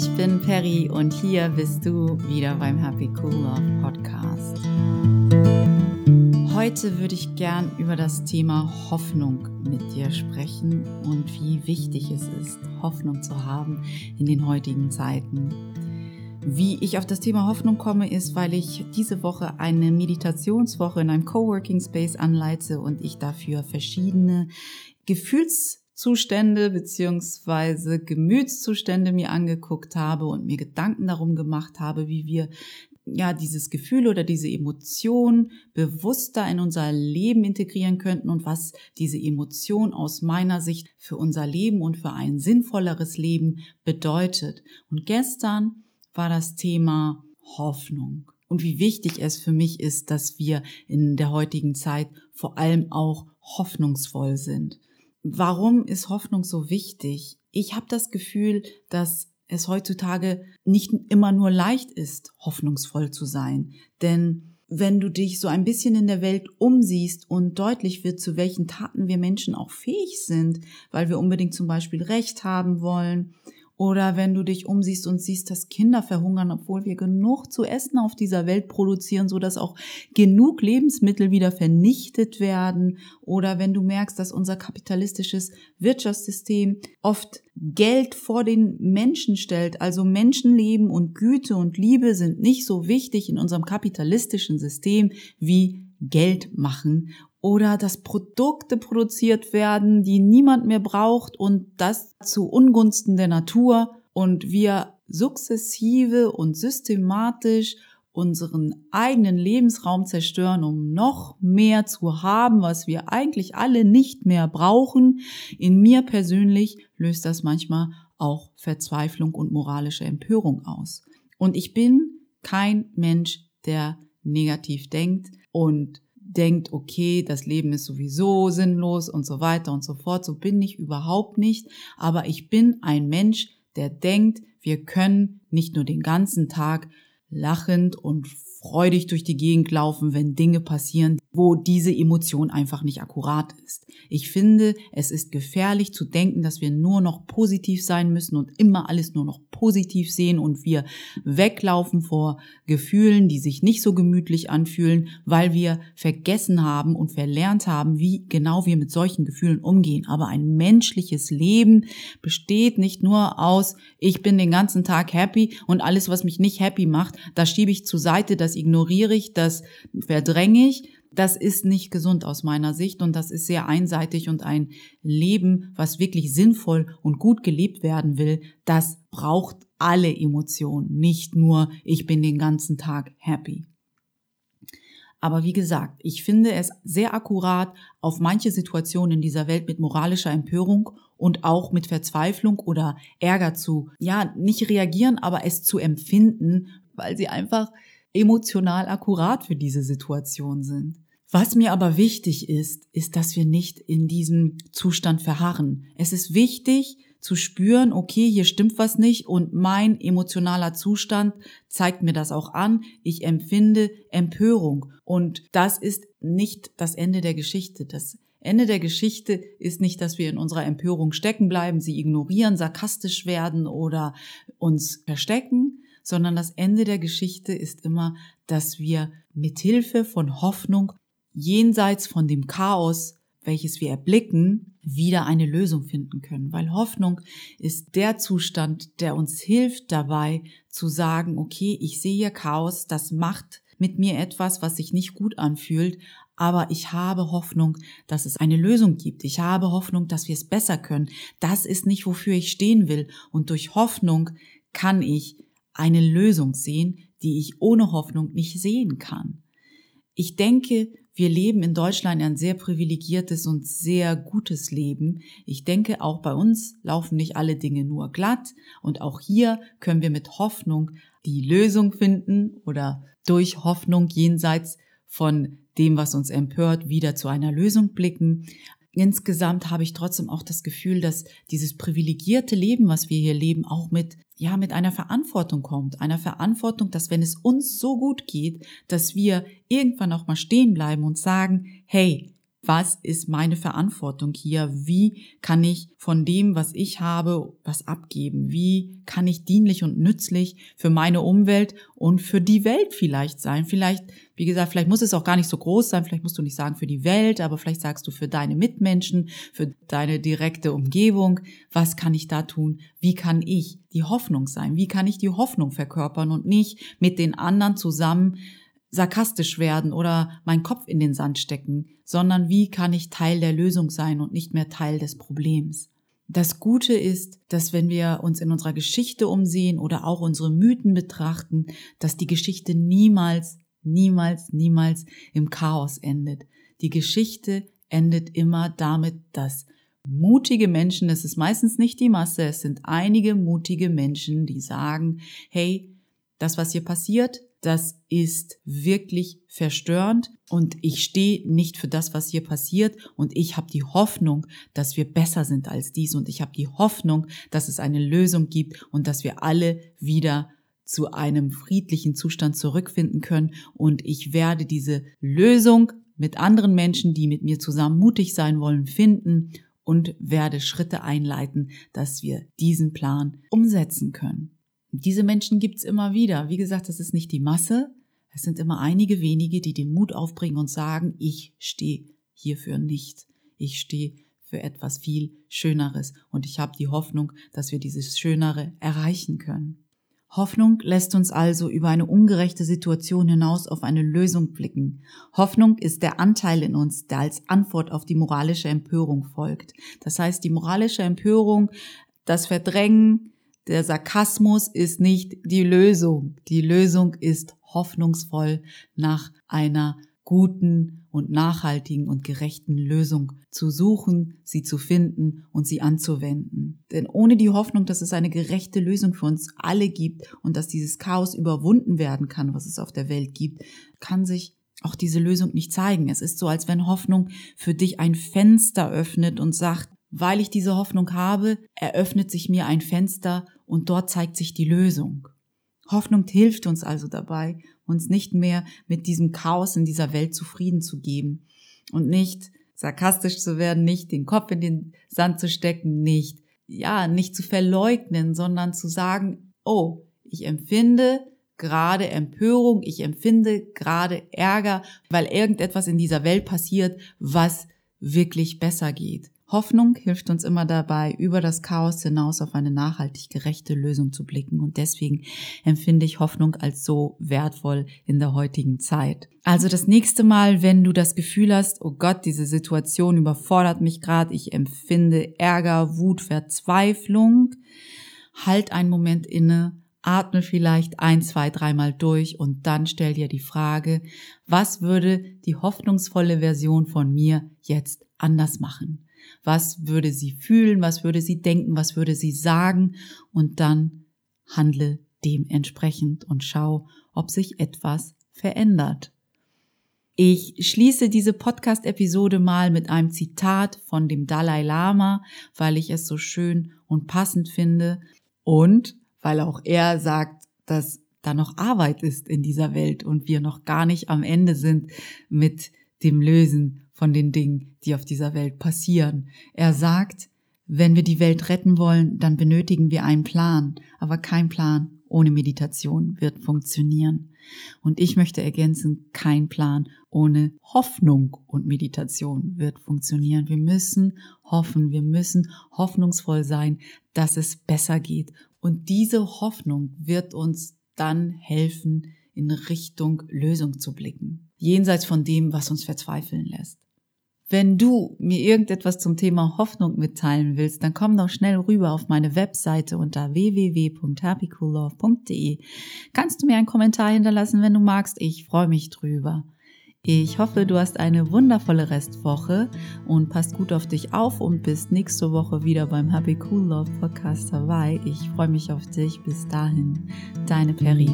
ich bin Perry und hier bist du wieder beim Happy Cool Love Podcast. Heute würde ich gern über das Thema Hoffnung mit dir sprechen und wie wichtig es ist, Hoffnung zu haben in den heutigen Zeiten. Wie ich auf das Thema Hoffnung komme, ist, weil ich diese Woche eine Meditationswoche in einem Coworking Space anleite und ich dafür verschiedene Gefühlszustände beziehungsweise Gemütszustände mir angeguckt habe und mir Gedanken darum gemacht habe, wie wir ja dieses Gefühl oder diese Emotion bewusster in unser Leben integrieren könnten und was diese Emotion aus meiner Sicht für unser Leben und für ein sinnvolleres Leben bedeutet. Und gestern war das Thema Hoffnung und wie wichtig es für mich ist, dass wir in der heutigen Zeit vor allem auch hoffnungsvoll sind. Warum ist Hoffnung so wichtig? Ich habe das Gefühl, dass es heutzutage nicht immer nur leicht ist, hoffnungsvoll zu sein. Denn wenn du dich so ein bisschen in der Welt umsiehst und deutlich wird, zu welchen Taten wir Menschen auch fähig sind, weil wir unbedingt zum Beispiel Recht haben wollen oder wenn du dich umsiehst und siehst, dass Kinder verhungern, obwohl wir genug zu essen auf dieser Welt produzieren, so dass auch genug Lebensmittel wieder vernichtet werden. Oder wenn du merkst, dass unser kapitalistisches Wirtschaftssystem oft Geld vor den Menschen stellt. Also Menschenleben und Güte und Liebe sind nicht so wichtig in unserem kapitalistischen System wie Geld machen oder dass Produkte produziert werden, die niemand mehr braucht und das zu Ungunsten der Natur und wir sukzessive und systematisch unseren eigenen Lebensraum zerstören, um noch mehr zu haben, was wir eigentlich alle nicht mehr brauchen. In mir persönlich löst das manchmal auch Verzweiflung und moralische Empörung aus. Und ich bin kein Mensch, der negativ denkt und denkt, okay, das Leben ist sowieso sinnlos und so weiter und so fort. So bin ich überhaupt nicht. Aber ich bin ein Mensch, der denkt, wir können nicht nur den ganzen Tag lachend und freudig durch die Gegend laufen, wenn Dinge passieren, wo diese Emotion einfach nicht akkurat ist. Ich finde, es ist gefährlich zu denken, dass wir nur noch positiv sein müssen und immer alles nur noch positiv sehen und wir weglaufen vor Gefühlen, die sich nicht so gemütlich anfühlen, weil wir vergessen haben und verlernt haben, wie genau wir mit solchen Gefühlen umgehen. Aber ein menschliches Leben besteht nicht nur aus, ich bin den ganzen Tag happy und alles, was mich nicht happy macht, das schiebe ich zur Seite, das ignoriere ich, das verdränge ich. Das ist nicht gesund aus meiner Sicht und das ist sehr einseitig und ein Leben, was wirklich sinnvoll und gut gelebt werden will, das braucht alle Emotionen, nicht nur ich bin den ganzen Tag happy. Aber wie gesagt, ich finde es sehr akkurat, auf manche Situationen in dieser Welt mit moralischer Empörung und auch mit Verzweiflung oder Ärger zu, ja, nicht reagieren, aber es zu empfinden, weil sie einfach emotional akkurat für diese Situation sind. Was mir aber wichtig ist, ist, dass wir nicht in diesem Zustand verharren. Es ist wichtig zu spüren, okay, hier stimmt was nicht und mein emotionaler Zustand zeigt mir das auch an. Ich empfinde Empörung und das ist nicht das Ende der Geschichte. Das Ende der Geschichte ist nicht, dass wir in unserer Empörung stecken bleiben, sie ignorieren, sarkastisch werden oder uns verstecken, sondern das Ende der Geschichte ist immer, dass wir mit Hilfe von Hoffnung jenseits von dem Chaos, welches wir erblicken, wieder eine Lösung finden können. Weil Hoffnung ist der Zustand, der uns hilft dabei zu sagen, okay, ich sehe hier Chaos, das macht mit mir etwas, was sich nicht gut anfühlt, aber ich habe Hoffnung, dass es eine Lösung gibt. Ich habe Hoffnung, dass wir es besser können. Das ist nicht, wofür ich stehen will. Und durch Hoffnung kann ich eine Lösung sehen, die ich ohne Hoffnung nicht sehen kann. Ich denke, wir leben in Deutschland ein sehr privilegiertes und sehr gutes Leben. Ich denke, auch bei uns laufen nicht alle Dinge nur glatt und auch hier können wir mit Hoffnung die Lösung finden oder durch Hoffnung jenseits von dem, was uns empört, wieder zu einer Lösung blicken insgesamt habe ich trotzdem auch das Gefühl, dass dieses privilegierte Leben, was wir hier leben, auch mit, ja, mit einer Verantwortung kommt. Einer Verantwortung, dass wenn es uns so gut geht, dass wir irgendwann auch mal stehen bleiben und sagen, hey, was ist meine Verantwortung hier? Wie kann ich von dem, was ich habe, was abgeben? Wie kann ich dienlich und nützlich für meine Umwelt und für die Welt vielleicht sein? Vielleicht, wie gesagt, vielleicht muss es auch gar nicht so groß sein. Vielleicht musst du nicht sagen für die Welt, aber vielleicht sagst du für deine Mitmenschen, für deine direkte Umgebung. Was kann ich da tun? Wie kann ich die Hoffnung sein? Wie kann ich die Hoffnung verkörpern und nicht mit den anderen zusammen sarkastisch werden oder meinen Kopf in den Sand stecken, sondern wie kann ich Teil der Lösung sein und nicht mehr Teil des Problems. Das Gute ist, dass wenn wir uns in unserer Geschichte umsehen oder auch unsere Mythen betrachten, dass die Geschichte niemals, niemals, niemals im Chaos endet. Die Geschichte endet immer damit, dass mutige Menschen, es ist meistens nicht die Masse, es sind einige mutige Menschen, die sagen, hey, das, was hier passiert, das ist wirklich verstörend und ich stehe nicht für das, was hier passiert. Und ich habe die Hoffnung, dass wir besser sind als dies. Und ich habe die Hoffnung, dass es eine Lösung gibt und dass wir alle wieder zu einem friedlichen Zustand zurückfinden können. Und ich werde diese Lösung mit anderen Menschen, die mit mir zusammen mutig sein wollen, finden und werde Schritte einleiten, dass wir diesen Plan umsetzen können. Diese Menschen gibt's immer wieder. Wie gesagt, das ist nicht die Masse. Es sind immer einige wenige, die den Mut aufbringen und sagen, ich stehe hierfür nicht. Ich stehe für etwas viel Schöneres und ich habe die Hoffnung, dass wir dieses Schönere erreichen können. Hoffnung lässt uns also über eine ungerechte Situation hinaus auf eine Lösung blicken. Hoffnung ist der Anteil in uns, der als Antwort auf die moralische Empörung folgt. Das heißt, die moralische Empörung, das Verdrängen, der Sarkasmus ist nicht die Lösung. Die Lösung ist hoffnungsvoll nach einer guten und nachhaltigen und gerechten Lösung zu suchen, sie zu finden und sie anzuwenden. Denn ohne die Hoffnung, dass es eine gerechte Lösung für uns alle gibt und dass dieses Chaos überwunden werden kann, was es auf der Welt gibt, kann sich auch diese Lösung nicht zeigen. Es ist so, als wenn Hoffnung für dich ein Fenster öffnet und sagt, weil ich diese Hoffnung habe, eröffnet sich mir ein Fenster und dort zeigt sich die Lösung. Hoffnung hilft uns also dabei, uns nicht mehr mit diesem Chaos in dieser Welt zufrieden zu geben und nicht sarkastisch zu werden, nicht den Kopf in den Sand zu stecken, nicht, ja, nicht zu verleugnen, sondern zu sagen, oh, ich empfinde gerade Empörung, ich empfinde gerade Ärger, weil irgendetwas in dieser Welt passiert, was wirklich besser geht. Hoffnung hilft uns immer dabei, über das Chaos hinaus auf eine nachhaltig gerechte Lösung zu blicken. Und deswegen empfinde ich Hoffnung als so wertvoll in der heutigen Zeit. Also das nächste Mal, wenn du das Gefühl hast, oh Gott, diese Situation überfordert mich gerade, ich empfinde Ärger, Wut, Verzweiflung, halt einen Moment inne, atme vielleicht ein, zwei, dreimal durch und dann stell dir die Frage, was würde die hoffnungsvolle Version von mir jetzt anders machen? Was würde sie fühlen? Was würde sie denken? Was würde sie sagen? Und dann handle dementsprechend und schau, ob sich etwas verändert. Ich schließe diese Podcast-Episode mal mit einem Zitat von dem Dalai Lama, weil ich es so schön und passend finde und weil auch er sagt, dass da noch Arbeit ist in dieser Welt und wir noch gar nicht am Ende sind mit dem Lösen von den Dingen, die auf dieser Welt passieren. Er sagt, wenn wir die Welt retten wollen, dann benötigen wir einen Plan, aber kein Plan ohne Meditation wird funktionieren. Und ich möchte ergänzen, kein Plan ohne Hoffnung und Meditation wird funktionieren. Wir müssen hoffen, wir müssen hoffnungsvoll sein, dass es besser geht. Und diese Hoffnung wird uns dann helfen, in Richtung Lösung zu blicken. Jenseits von dem, was uns verzweifeln lässt. Wenn du mir irgendetwas zum Thema Hoffnung mitteilen willst, dann komm doch schnell rüber auf meine Webseite unter www.happycoollove.de. Kannst du mir einen Kommentar hinterlassen, wenn du magst? Ich freue mich drüber. Ich hoffe, du hast eine wundervolle Restwoche und passt gut auf dich auf und bist nächste Woche wieder beim Happy Cool Love Podcast dabei. Ich freue mich auf dich. Bis dahin, deine Perry.